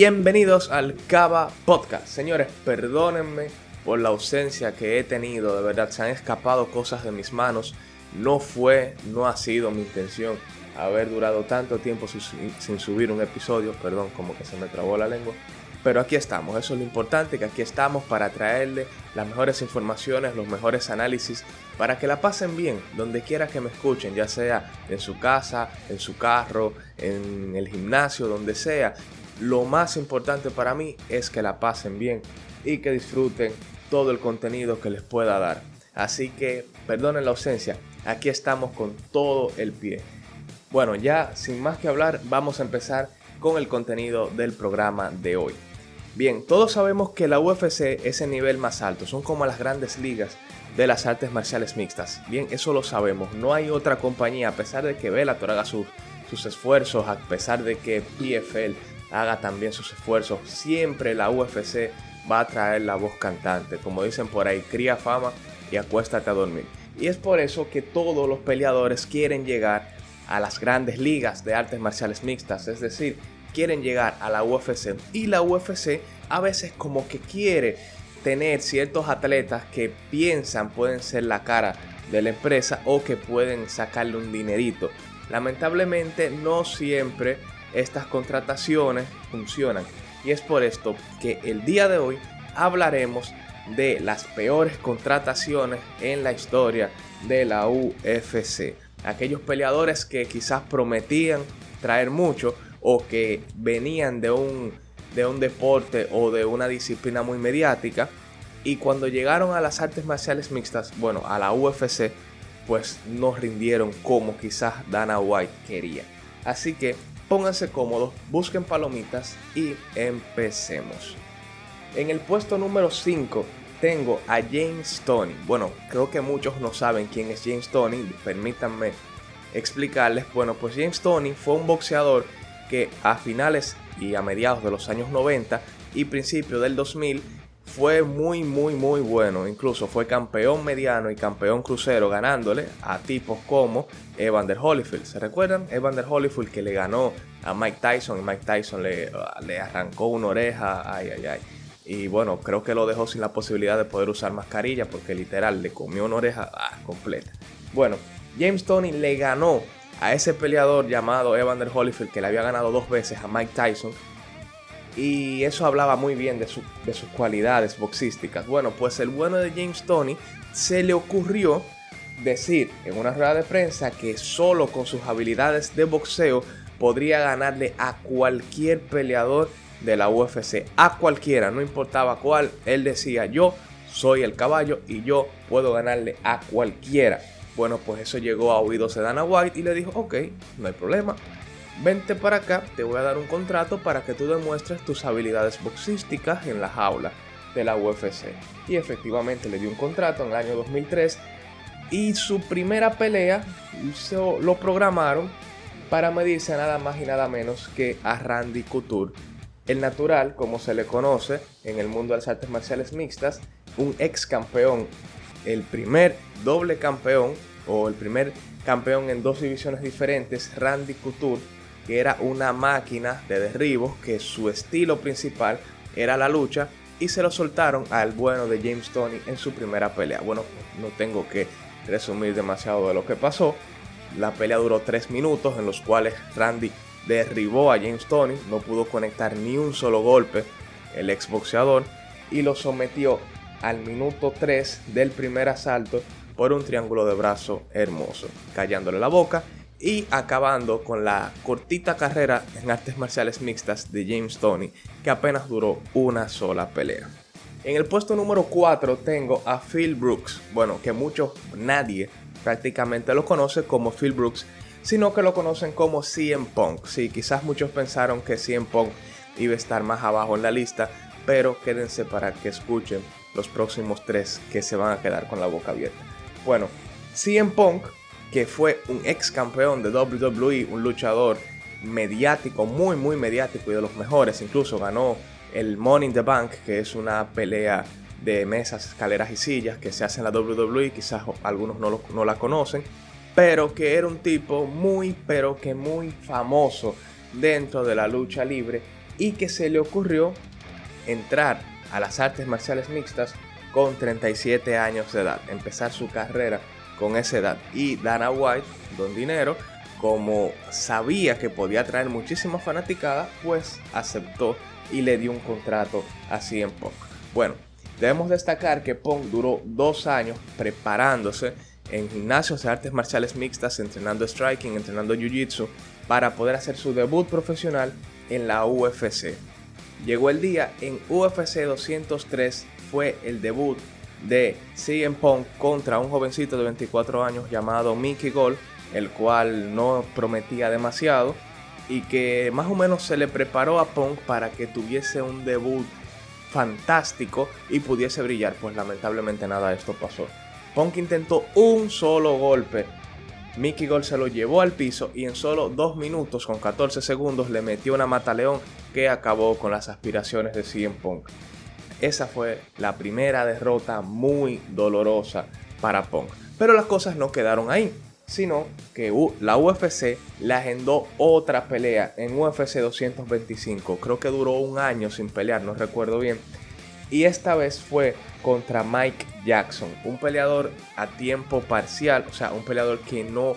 Bienvenidos al Cava Podcast. Señores, perdónenme por la ausencia que he tenido. De verdad, se han escapado cosas de mis manos. No fue, no ha sido mi intención haber durado tanto tiempo sin, subir un episodio. Perdón, como que se me trabó la lengua. Pero aquí estamos, eso es lo importante, que aquí estamos para traerle las mejores informaciones, los mejores análisis, para que la pasen bien, donde quiera que me escuchen, ya sea en su casa, en su carro, en el gimnasio, donde sea. Lo más importante para mí es que la pasen bien y que disfruten todo el contenido que les pueda dar. Así que perdonen la ausencia, aquí estamos con todo el pie. Bueno, ya sin más que hablar, vamos a empezar con el contenido del programa de hoy. Bien, todos sabemos que la UFC es el nivel más alto, son como las grandes ligas de las artes marciales mixtas. Bien, eso lo sabemos, no hay otra compañía, a pesar de que Bellator haga sus, sus esfuerzos, a pesar de que PFL haga también sus esfuerzos, siempre la UFC va a traer la voz cantante, como dicen por ahí, cría fama y acuéstate a dormir. Y es por eso que todos los peleadores quieren llegar a las grandes ligas de artes marciales mixtas, es decir, quieren llegar a la UFC y la UFC a veces como que quiere tener ciertos atletas que piensan pueden ser la cara de la empresa o que pueden sacarle un dinerito. Lamentablemente no siempre estas contrataciones funcionan y es por esto que el día de hoy hablaremos de las peores contrataciones en la historia de la UFC. Aquellos peleadores que quizás prometían traer mucho, o que venían de un, de un deporte o de una disciplina muy mediática y cuando llegaron a las artes marciales mixtas, bueno, a la UFC, pues no rindieron como quizás Dana White quería. Así que pónganse cómodos, busquen palomitas y empecemos. En el puesto número 5 tengo a James Tony. Bueno, creo que muchos no saben quién es James Tony, permítanme explicarles. Bueno, pues James Tony fue un boxeador que a finales y a mediados de los años 90 y principios del 2000 fue muy muy muy bueno, incluso fue campeón mediano y campeón crucero ganándole a tipos como Evander Holyfield. ¿Se recuerdan? Evander Holyfield que le ganó a Mike Tyson y Mike Tyson le, le arrancó una oreja, ay ay ay. Y bueno, creo que lo dejó sin la posibilidad de poder usar mascarilla porque literal le comió una oreja ah, completa. Bueno, James Tony le ganó a ese peleador llamado Evander Holyfield que le había ganado dos veces a Mike Tyson. Y eso hablaba muy bien de, de sus cualidades boxísticas. Bueno, pues el bueno de James Tony se le ocurrió decir en una rueda de prensa que solo con sus habilidades de boxeo podría ganarle a cualquier peleador de la UFC. A cualquiera, no importaba cuál. Él decía, yo soy el caballo y yo puedo ganarle a cualquiera. Bueno, pues eso llegó a oídos de Dana White y le dijo, ok, no hay problema. Vente para acá, te voy a dar un contrato para que tú demuestres tus habilidades boxísticas en la jaula de la UFC. Y efectivamente le dio un contrato en el año 2003 y su primera pelea lo programaron para medirse nada más y nada menos que a Randy Couture. El natural, como se le conoce en el mundo de las artes marciales mixtas, un ex campeón, el primer doble campeón o el primer campeón en dos divisiones diferentes, Randy Couture, que era una máquina de derribos, que su estilo principal era la lucha, y se lo soltaron al bueno de James Tony en su primera pelea. Bueno, no tengo que resumir demasiado de lo que pasó. La pelea duró tres minutos en los cuales Randy derribó a James Tony, no pudo conectar ni un solo golpe el exboxeador y lo sometió al minuto 3 del primer asalto por un triángulo de brazo hermoso, callándole la boca y acabando con la cortita carrera en artes marciales mixtas de James Tony, que apenas duró una sola pelea. En el puesto número 4 tengo a Phil Brooks, bueno, que muchos, nadie prácticamente lo conoce como Phil Brooks, sino que lo conocen como CM Punk. Sí, quizás muchos pensaron que CM Punk iba a estar más abajo en la lista, pero quédense para que escuchen los próximos tres que se van a quedar con la boca abierta. Bueno, CM Punk, que fue un ex campeón de WWE, un luchador mediático, muy, muy mediático y de los mejores, incluso ganó el Money in the Bank, que es una pelea de mesas, escaleras y sillas que se hace en la WWE, quizás algunos no, no la conocen, pero que era un tipo muy, pero que muy famoso dentro de la lucha libre y que se le ocurrió entrar a las artes marciales mixtas con 37 años de edad, empezar su carrera con esa edad. Y Dana White, don dinero, como sabía que podía traer muchísima fanaticada, pues aceptó y le dio un contrato a CM Punk. Bueno, debemos destacar que Punk duró dos años preparándose en gimnasios de artes marciales mixtas, entrenando striking, entrenando jiu-jitsu, para poder hacer su debut profesional en la UFC. Llegó el día en UFC 203, fue el debut de CM Punk contra un jovencito de 24 años llamado Mickey Gold, el cual no prometía demasiado y que más o menos se le preparó a Punk para que tuviese un debut fantástico y pudiese brillar, pues lamentablemente nada de esto pasó. Punk intentó un solo golpe. Mickey Gold se lo llevó al piso y en solo 2 minutos con 14 segundos le metió una mataleón que acabó con las aspiraciones de CM Punk. Esa fue la primera derrota muy dolorosa para Punk. Pero las cosas no quedaron ahí, sino que la UFC le agendó otra pelea en UFC 225. Creo que duró un año sin pelear, no recuerdo bien. Y esta vez fue contra Mike Jackson, un peleador a tiempo parcial, o sea, un peleador que no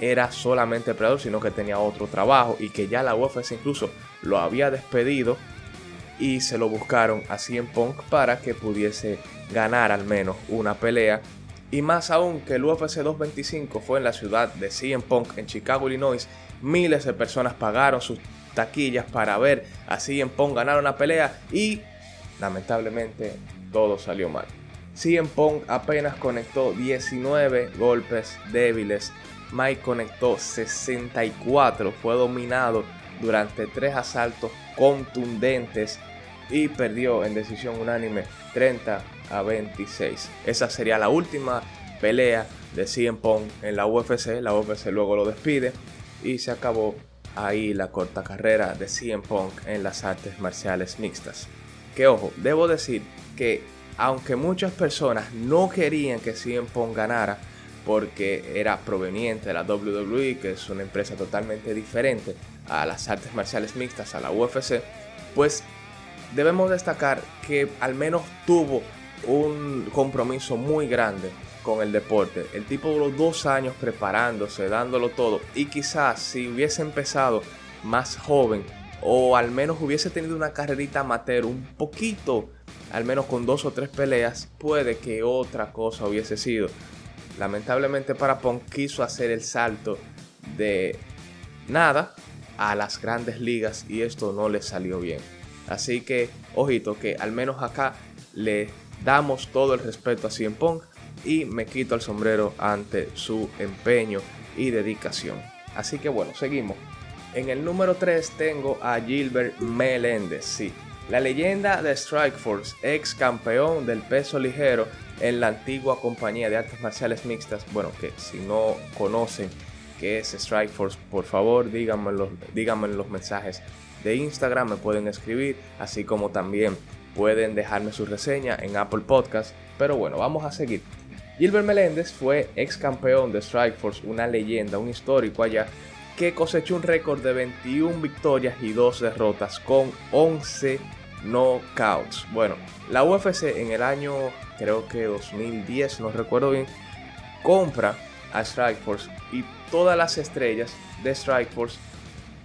era solamente peleador, sino que tenía otro trabajo y que ya la UFC incluso lo había despedido y se lo buscaron a CM Punk para que pudiese ganar al menos una pelea. Y más aún que el UFC 225 fue en la ciudad de CM Punk en Chicago, Illinois, miles de personas pagaron sus taquillas para ver a CM Punk ganar una pelea y lamentablemente todo salió mal. CM Punk apenas conectó 19 golpes débiles, Mike conectó 64, fue dominado durante tres asaltos contundentes y perdió en decisión unánime 30 a 26. Esa sería la última pelea de CM Punk en la UFC. La UFC luego lo despide y se acabó ahí la corta carrera de CM Punk en las artes marciales mixtas. Que ojo, debo decir que aunque muchas personas no querían que CM Punk ganara porque era proveniente de la WWE, que es una empresa totalmente diferente a las artes marciales mixtas, a la UFC, pues debemos destacar que al menos tuvo un compromiso muy grande con el deporte. El tipo duró dos años preparándose, dándolo todo. Y quizás si hubiese empezado más joven o al menos hubiese tenido una carrerita amateur un poquito, al menos con dos o tres peleas, puede que otra cosa hubiese sido. Lamentablemente para Punk quiso hacer el salto de nada a las grandes ligas y esto no le salió bien. Así que, ojito, que al menos acá le damos todo el respeto a CM Punk y me quito el sombrero ante su empeño y dedicación. Así que bueno, seguimos. En el número 3 tengo a Gilbert Melendez, sí, la leyenda de Strikeforce, ex campeón del peso ligero en la antigua compañía de artes marciales mixtas. Bueno, que si no conocen es Strikeforce, por favor díganme díganme en los mensajes de Instagram, me pueden escribir, así como también pueden dejarme su reseña en Apple Podcast. Pero bueno, vamos a seguir. Gilbert Meléndez fue ex campeón de Strikeforce, una leyenda, un histórico allá, que cosechó un récord de 21 victorias y 2 derrotas con 11 knockouts. Bueno, la UFC en el año, creo que 2010, no recuerdo bien, compra a Strikeforce y todas las estrellas de Strikeforce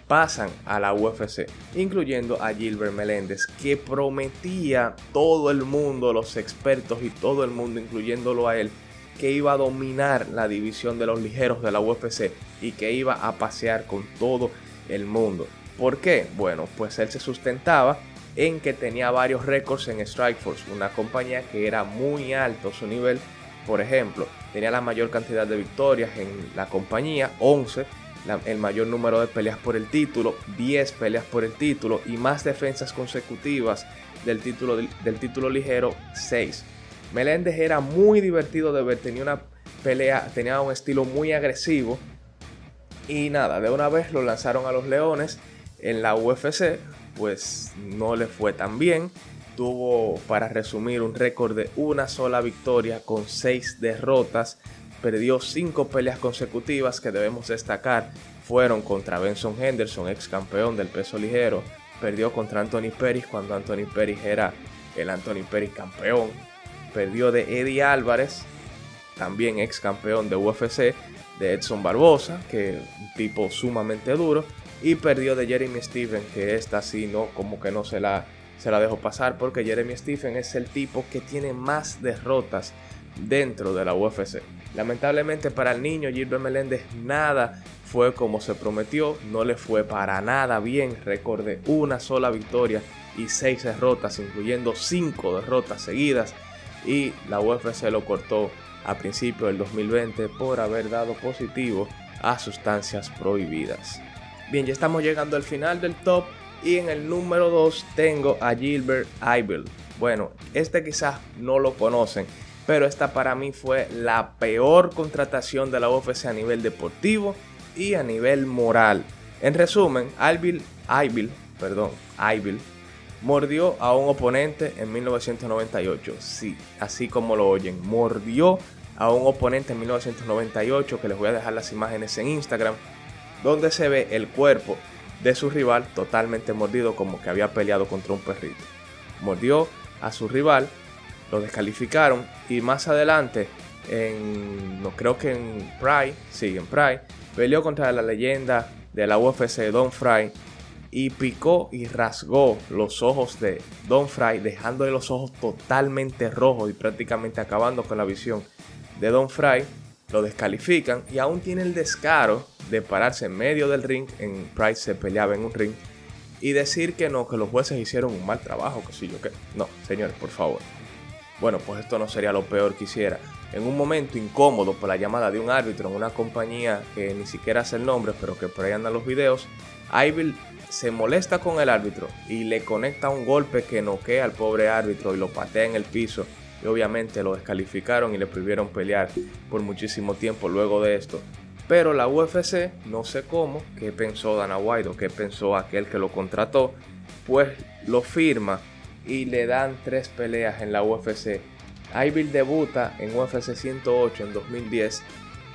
pasan a la UFC, incluyendo a Gilbert Meléndez, que prometía todo el mundo, los expertos y todo el mundo, incluyéndolo a él, que iba a dominar la división de los ligeros de la UFC y que iba a pasear con todo el mundo. ¿Por qué? Bueno, pues él se sustentaba en que tenía varios récords en Strikeforce, una compañía que era muy alto su nivel. Por ejemplo, tenía la mayor cantidad de victorias en la compañía, 11, el mayor número de peleas por el título, 10 peleas por el título y más defensas consecutivas del título, del, título ligero, 6. Meléndez era muy divertido de ver, tenía una pelea, tenía un estilo muy agresivo. Y nada, de una vez lo lanzaron a los Leones en la UFC, pues no le fue tan bien. Tuvo, para resumir, un récord de una sola victoria con 6 derrotas perdió cinco peleas consecutivas que debemos destacar. Fueron contra Benson Henderson, ex campeón del peso ligero, perdió contra Anthony Perry cuando Anthony Perry era el Anthony Perry campeón. Perdió de Eddie Álvarez, también ex campeón de UFC, de Edson Barbosa, que un tipo sumamente duro. Y perdió de Jeremy Steven, que esta sí no, como que no se la, se la dejó pasar, porque Jeremy Steven es el tipo que tiene más derrotas dentro de la UFC. Lamentablemente para el niño Gilbert Meléndez nada fue como se prometió, no le fue para nada bien, recordé una sola victoria y seis derrotas, incluyendo cinco derrotas seguidas y la UFC lo cortó a principios del 2020 por haber dado positivo a sustancias prohibidas. Bien, ya estamos llegando al final del top y en el número 2 tengo a Gilbert Eibel. Bueno, este quizás no lo conocen, pero esta para mí fue la peor contratación de la UFC a nivel deportivo y a nivel moral. En resumen, Ibil, perdón, mordió a un oponente en 1998. Sí, así como lo oyen, mordió a un oponente en 1998, que les voy a dejar las imágenes en Instagram, donde se ve el cuerpo de su rival totalmente mordido como que había peleado contra un perrito. Mordió a su rival lo descalificaron y más adelante, en, no creo que en Pride, sí, en Pride, peleó contra la leyenda de la UFC Don Fry y picó y rasgó los ojos de Don Fry, dejándole los ojos totalmente rojos y prácticamente acabando con la visión de Don Fry. Lo descalifican y aún tiene el descaro de pararse en medio del ring. En Pride se peleaba en un ring y decir que no, que los jueces hicieron un mal trabajo, que sí, yo que. No, señores, por favor. Bueno, pues esto no sería lo peor que hiciera. En un momento incómodo por la llamada de un árbitro en una compañía que ni siquiera hace el nombre, pero que por ahí andan los videos, Ibil se molesta con el árbitro y le conecta un golpe que noquea al pobre árbitro y lo patea en el piso. Y obviamente lo descalificaron y le prohibieron pelear por muchísimo tiempo luego de esto. Pero la UFC, no sé cómo, qué pensó Dana White o qué pensó aquel que lo contrató, pues lo firma y le dan tres peleas en la UFC. Ibil debuta en UFC 108 en 2010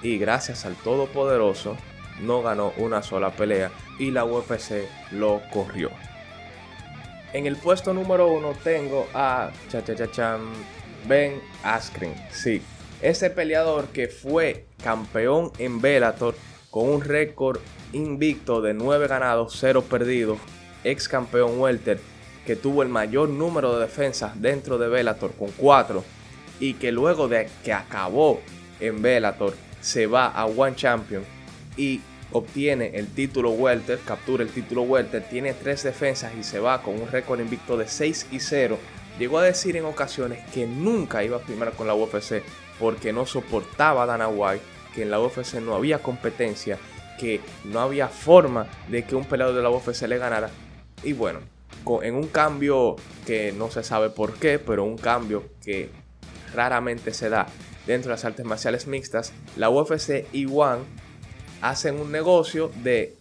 y gracias al Todopoderoso no ganó una sola pelea y la UFC lo corrió. En el puesto número uno tengo a cha, Ben Askren. Sí, ese peleador que fue campeón en Bellator con un récord invicto de 9 ganados, 0 perdidos, ex campeón welter que tuvo el mayor número de defensas dentro de Bellator con 4 y que luego de que acabó en Bellator se va a One Champion y obtiene el título welter, captura el título welter, tiene 3 defensas y se va con un récord invicto de 6 y 0. Llegó a decir en ocasiones que nunca iba a firmar con la UFC porque no soportaba a Dana White, que en la UFC no había competencia, que no había forma de que un peleador de la UFC le ganara. Y bueno, en un cambio que no se sabe por qué, pero un cambio que raramente se da dentro de las artes marciales mixtas, la UFC y One hacen un negocio de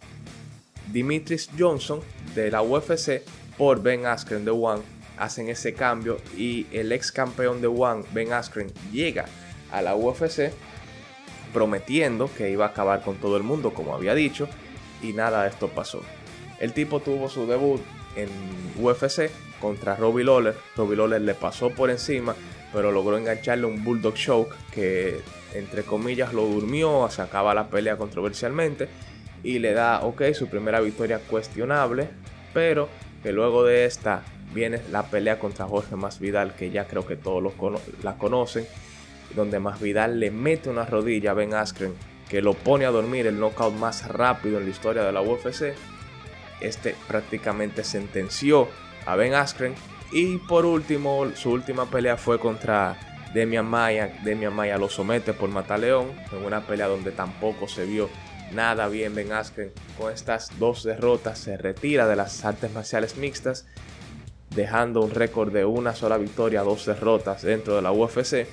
Dimitris Johnson de la UFC por Ben Askren de One. Hacen ese cambio y el ex campeón de One, Ben Askren, llega a la UFC prometiendo que iba a acabar con todo el mundo, como había dicho, y nada de esto pasó. El tipo tuvo su debut en UFC contra Robbie Lawler. Robbie Lawler le pasó por encima, pero logró engancharle un Bulldog Choke que, entre comillas, lo durmió, se acaba la pelea controversialmente y le da, ok, su primera victoria cuestionable, pero que luego de esta viene la pelea contra Jorge Masvidal, que ya creo que todos la conocen, donde Masvidal le mete una rodilla a Ben Askren, que lo pone a dormir, el knockout más rápido en la historia de la UFC este prácticamente sentenció a Ben Askren. Y por último, su última pelea fue contra Demian Maya. Demian Maya lo somete por Mataleón en una pelea donde tampoco se vio nada bien Ben Askren. Con estas dos derrotas se retira de las artes marciales mixtas, dejando un récord de una sola victoria, dos derrotas dentro de la UFC,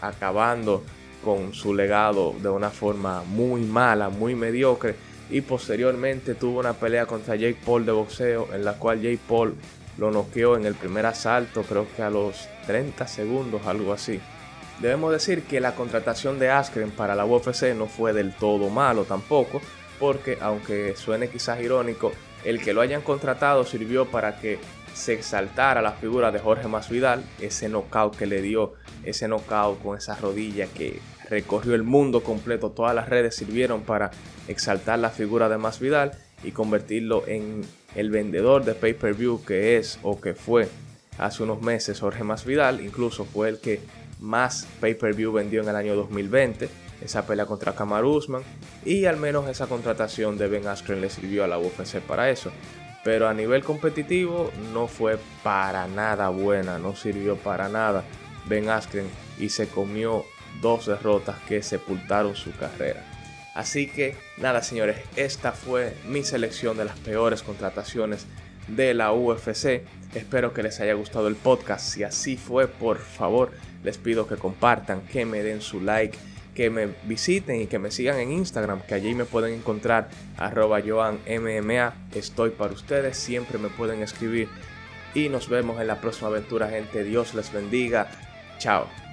acabando con su legado de una forma muy mala, muy mediocre y posteriormente tuvo una pelea contra Jake Paul de boxeo en la cual Jake Paul lo noqueó en el primer asalto, creo que a los 30 segundos, algo así. Debemos decir que la contratación de Askren para la UFC no fue del todo malo tampoco, porque aunque suene quizás irónico, el que lo hayan contratado sirvió para que se exaltara la figura de Jorge Masvidal, ese knockout que le dio, ese knockout con esa rodilla que recorrió el mundo completo, todas las redes sirvieron para exaltar la figura de Masvidal y convertirlo en el vendedor de pay-per-view que es o que fue hace unos meses Jorge Masvidal, incluso fue el que más pay-per-view vendió en el año 2020, esa pelea contra Kamaru Usman y al menos esa contratación de Ben Askren le sirvió a la UFC para eso. Pero a nivel competitivo no fue para nada buena, no sirvió para nada Ben Askren y se comió dos derrotas que sepultaron su carrera. Así que nada señores, esta fue mi selección de las peores contrataciones de la UFC. Espero que les haya gustado el podcast. Si así fue, por favor, les pido que compartan, que me den su like, que me visiten y que me sigan en Instagram, que allí me pueden encontrar arroba joanmma. Estoy para ustedes, siempre me pueden escribir. Y nos vemos en la próxima aventura, gente. Dios les bendiga. Chao.